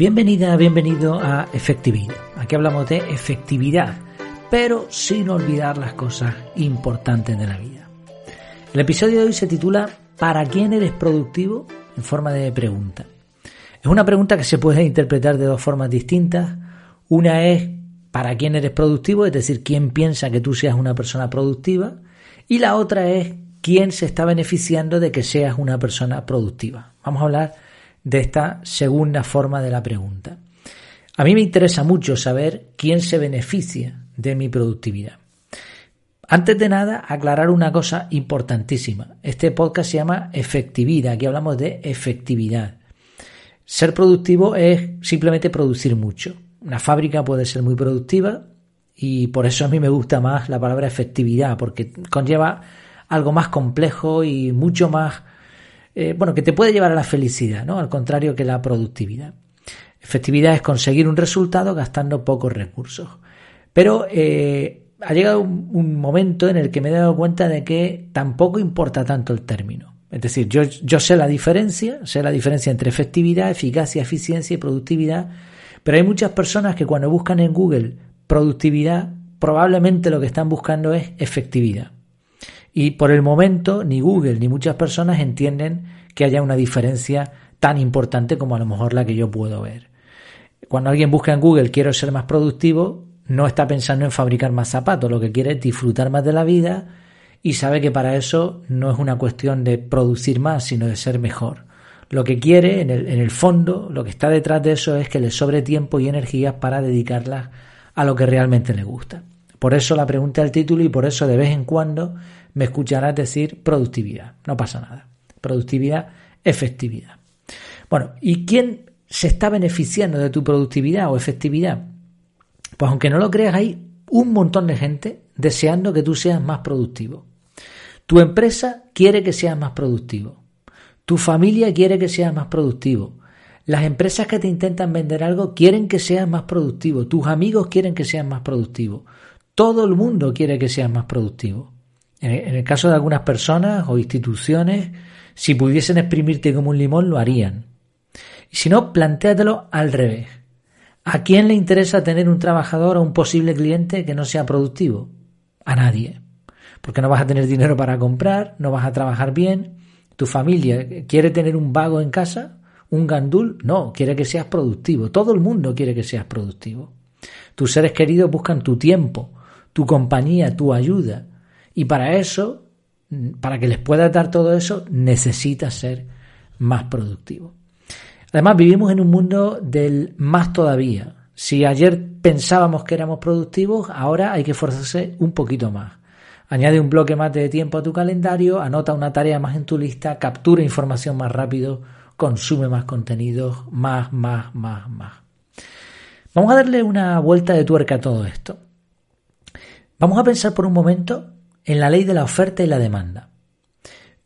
Bienvenida, bienvenido a Efectividad. Aquí hablamos de efectividad, pero sin olvidar las cosas importantes de la vida. El episodio de hoy se titula ¿Para quién eres productivo? en forma de pregunta. Es una pregunta que se puede interpretar de dos formas distintas. Una es ¿para quién eres productivo? Es decir, ¿quién piensa que tú seas una persona productiva? Y la otra es ¿quién se está beneficiando de que seas una persona productiva? Vamos a hablar de esta segunda forma de la pregunta. A mí me interesa mucho saber quién se beneficia de mi productividad. Antes de nada, aclarar una cosa importantísima. Este podcast se llama efectividad. Aquí hablamos de efectividad. Ser productivo es simplemente producir mucho. Una fábrica puede ser muy productiva y por eso a mí me gusta más la palabra efectividad, porque conlleva algo más complejo y mucho más eh, bueno, que te puede llevar a la felicidad, ¿no? Al contrario que la productividad. Efectividad es conseguir un resultado gastando pocos recursos. Pero eh, ha llegado un, momento en el que me he dado cuenta de que tampoco importa tanto el término. Es decir, yo, yo sé la diferencia, sé la diferencia entre efectividad, eficacia, eficiencia y productividad, pero hay muchas personas que cuando buscan en Google productividad, probablemente lo que están buscando es efectividad. Y por el momento ni Google ni muchas personas entienden que haya una diferencia tan importante como a lo mejor la que yo puedo ver. Cuando alguien busca en Google quiero ser más productivo, no está pensando en fabricar más zapatos, lo que quiere es disfrutar más de la vida y sabe que para eso no es una cuestión de producir más, sino de ser mejor. Lo que quiere, en el, en el fondo, lo que está detrás de eso es que le sobre tiempo y energías para dedicarlas a lo que realmente le gusta. Por eso la pregunta del título y por eso de vez en cuando me escucharás decir productividad. No pasa nada. Productividad, efectividad. Bueno, ¿y quién se está beneficiando de tu productividad o efectividad? Pues aunque no lo creas, hay un montón de gente deseando que tú seas más productivo. Tu empresa quiere que seas más productivo. Tu familia quiere que seas más productivo. Las empresas que te intentan vender algo quieren que seas más productivo. Tus amigos quieren que seas más productivo. Todo el mundo quiere que seas más productivo. En el caso de algunas personas o instituciones, si pudiesen exprimirte como un limón, lo harían. Y si no, plantéatelo al revés. ¿A quién le interesa tener un trabajador o un posible cliente que no sea productivo? A nadie. Porque no vas a tener dinero para comprar, no vas a trabajar bien. ¿Tu familia quiere tener un vago en casa? ¿Un gandul? No, quiere que seas productivo. Todo el mundo quiere que seas productivo. Tus seres queridos buscan tu tiempo, tu compañía, tu ayuda. Y para eso, para que les pueda dar todo eso, necesitas ser más productivo. Además, vivimos en un mundo del más todavía. Si ayer pensábamos que éramos productivos, ahora hay que esforzarse un poquito más. Añade un bloque más de tiempo a tu calendario, anota una tarea más en tu lista, captura información más rápido, consume más contenidos, más, más, más, más. Vamos a darle una vuelta de tuerca a todo esto. Vamos a pensar por un momento en la ley de la oferta y la demanda.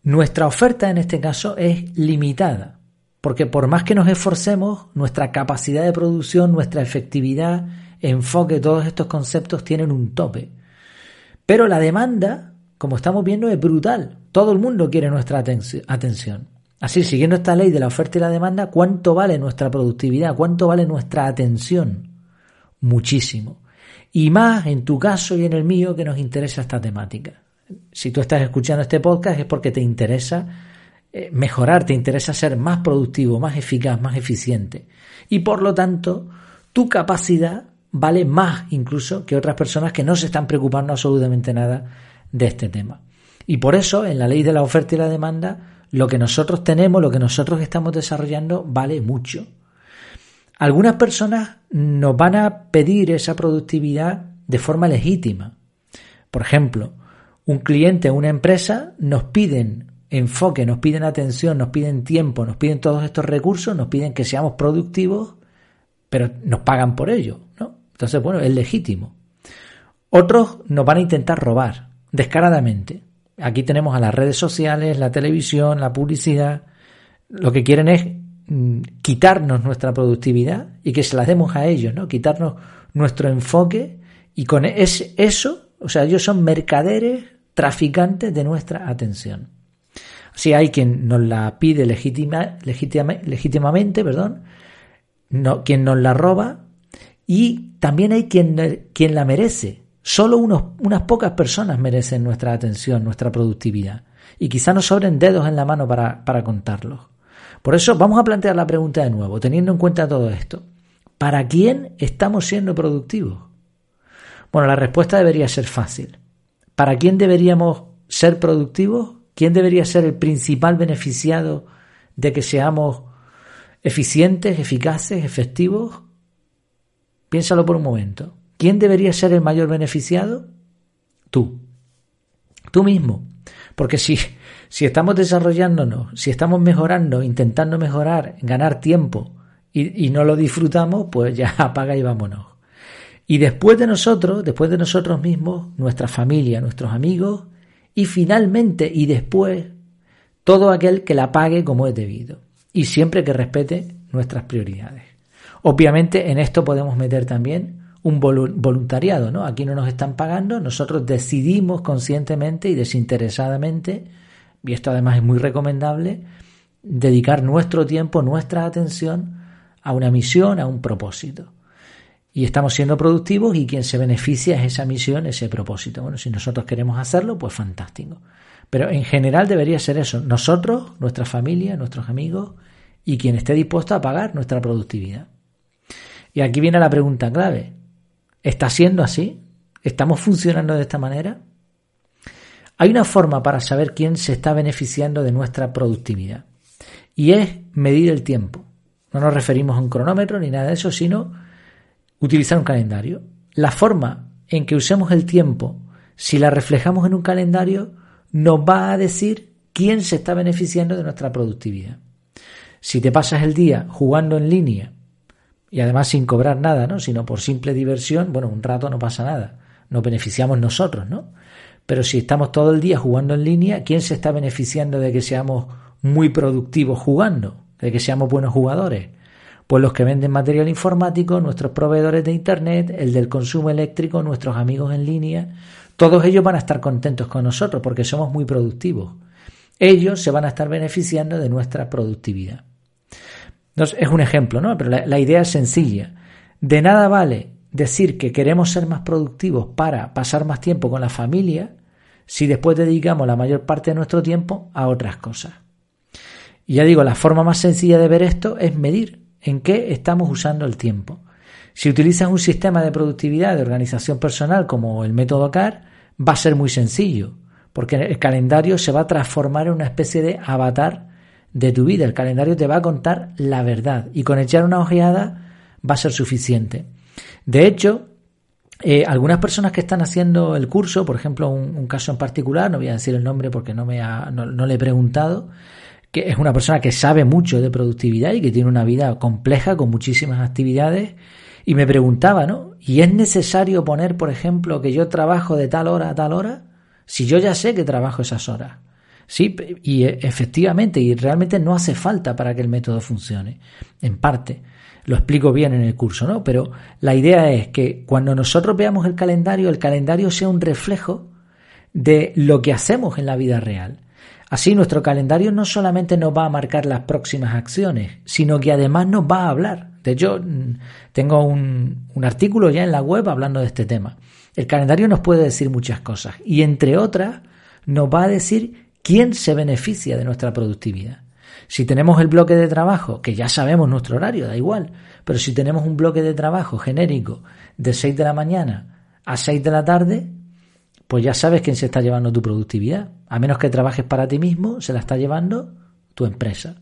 Nuestra oferta en este caso es limitada, porque por más que nos esforcemos, nuestra capacidad de producción, nuestra efectividad, enfoque, todos estos conceptos tienen un tope. Pero la demanda, como estamos viendo, es brutal. Todo el mundo quiere nuestra atención. Así, siguiendo esta ley de la oferta y la demanda, ¿cuánto vale nuestra productividad? ¿Cuánto vale nuestra atención? Muchísimo y más en tu caso y en el mío que nos interesa esta temática. Si tú estás escuchando este podcast es porque te interesa eh, mejorar, te interesa ser más productivo, más eficaz, más eficiente. Y por lo tanto, tu capacidad vale más incluso que otras personas que no se están preocupando absolutamente nada de este tema. Y por eso, en la ley de la oferta y la demanda, lo que nosotros tenemos, lo que nosotros estamos desarrollando, vale mucho. Algunas personas nos van a pedir esa productividad de forma legítima. Por ejemplo, un cliente o una empresa nos piden enfoque, nos piden atención, nos piden tiempo, nos piden todos estos recursos, nos piden que seamos productivos, pero nos pagan por ello, ¿no? Entonces, bueno, es legítimo. Otros nos van a intentar robar, descaradamente. Aquí tenemos a las redes sociales, la televisión, la publicidad. Lo que quieren es Mm, quitarnos nuestra productividad y que se la demos a ellos, ¿no? Quitarnos nuestro enfoque y con eso, o sea, ellos son mercaderes, traficantes de nuestra atención. Si hay quien nos la pide legítima, legítimamente, perdón, no, quien nos la roba y también hay quien, quien la merece. Solo unos, unas pocas personas merecen nuestra atención, nuestra productividad. Y quizá nos sobren dedos en la mano para, para contarlos. Por eso vamos a plantear la pregunta de nuevo, teniendo en cuenta todo esto. ¿Para quién estamos siendo productivos? Bueno, la respuesta debería ser fácil. ¿Para quién deberíamos ser productivos? ¿Quién debería ser el principal beneficiado de que seamos eficientes, eficaces, efectivos? Piénsalo por un momento. ¿Quién debería ser el mayor beneficiado? Tú. Tú mismo. Porque si, si estamos desarrollándonos, si estamos mejorando, intentando mejorar, ganar tiempo y, no lo disfrutamos, pues ya apaga y vámonos. Y después de nosotros, después de nosotros mismos, nuestra familia, nuestros amigos y finalmente y después todo aquel que la pague como es debido y siempre que respete nuestras prioridades. Obviamente en esto podemos meter también un voluntariado, ¿no? Aquí no nos están pagando, nosotros decidimos conscientemente y desinteresadamente, y esto además es muy recomendable, dedicar nuestro tiempo, nuestra atención a una misión, a un propósito y estamos siendo productivos y quien se beneficia es esa misión, ese propósito. Bueno, si nosotros queremos hacerlo, pues fantástico. Pero en general debería ser eso, nosotros, nuestra familia, nuestros amigos y quien esté dispuesto a pagar nuestra productividad. Y aquí viene la pregunta clave. ¿Está siendo así? ¿Estamos funcionando de esta manera? Hay una forma para saber quién se está beneficiando de nuestra productividad y es medir el tiempo. No nos referimos a un cronómetro ni nada de eso, sino utilizar un calendario. La forma en que usemos el tiempo, si la reflejamos en un calendario, nos va a decir quién se está beneficiando de nuestra productividad. Si te pasas el día jugando en línea y además sin cobrar nada, ¿no? sino por simple diversión, bueno, un rato no pasa nada, nos beneficiamos nosotros, ¿no? Pero si estamos todo el día jugando en línea, ¿quién se está beneficiando de que seamos muy productivos jugando? De que seamos buenos jugadores. Pues los que venden material informático, nuestros proveedores de Internet, el del consumo eléctrico, nuestros amigos en línea, todos ellos van a estar contentos con nosotros porque somos muy productivos. Ellos se van a estar beneficiando de nuestra productividad. Entonces, es un ejemplo, ¿no? Pero la, la idea es sencilla. De nada vale decir que queremos ser más productivos para pasar más tiempo con la familia si después dedicamos la mayor parte de nuestro tiempo a otras cosas. Y ya digo, la forma más sencilla de ver esto es medir en qué estamos usando el tiempo. Si utilizas un sistema de productividad de organización personal como el método CAR, va a ser muy sencillo, porque el calendario se va a transformar en una especie de avatar de tu vida. El calendario te va a contar la verdad y con echar una ojeada va a ser suficiente. De hecho, eh, algunas personas que están haciendo el curso, por ejemplo, un, caso en particular, no voy a decir el nombre porque no, me no le he preguntado, que es una persona que sabe mucho de productividad y que tiene una vida compleja con muchísimas actividades. Y me preguntaba, ¿no? ¿Y es necesario poner, por ejemplo, que yo trabajo de tal hora a tal hora? Si yo ya sé que trabajo esas horas. Sí, y e, efectivamente, y realmente no hace falta para que el método funcione. En parte, lo explico bien en el curso, ¿no? Pero la idea es que cuando nosotros veamos el calendario, el calendario sea un reflejo de lo que hacemos en la vida real. Así nuestro calendario no solamente nos va a marcar las próximas acciones, sino que además nos va a hablar. De hecho, tengo un, artículo ya en la web hablando de este tema. El calendario nos puede decir muchas cosas y entre otras nos va a decir quién se beneficia de nuestra productividad. Si tenemos el bloque de trabajo, que ya sabemos nuestro horario, da igual, pero si tenemos un bloque de trabajo genérico de 6 de la mañana a 6 de la tarde, pues ya sabes quién se está llevando tu productividad. A menos que trabajes para ti mismo, se la está llevando tu empresa.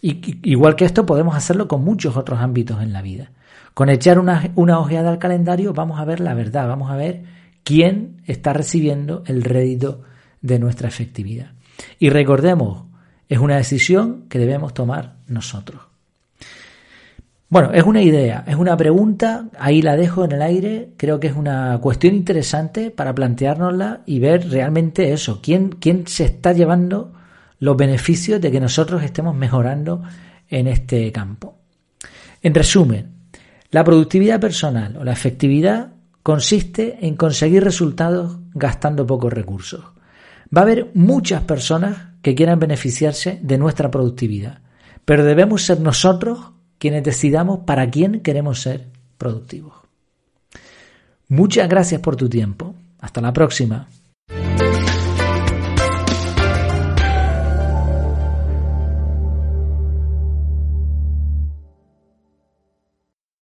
Y, igual que esto, podemos hacerlo con muchos otros ámbitos en la vida. Con echar una, una ojeada al calendario vamos a ver la verdad, vamos a ver quién está recibiendo el rédito de nuestra efectividad. Y recordemos, es una decisión que debemos tomar nosotros. Bueno, es una idea, es una pregunta, ahí la dejo en el aire, creo que es una cuestión interesante para planteárnosla y ver realmente eso, quién, quién se está llevando los beneficios de que nosotros estemos mejorando en este campo. En resumen, la productividad personal o la efectividad consiste en conseguir resultados gastando pocos recursos. Va a haber muchas personas que quieran beneficiarse de nuestra productividad, pero debemos ser nosotros quienes decidamos para quién queremos ser productivos. Muchas gracias por tu tiempo. Hasta la próxima.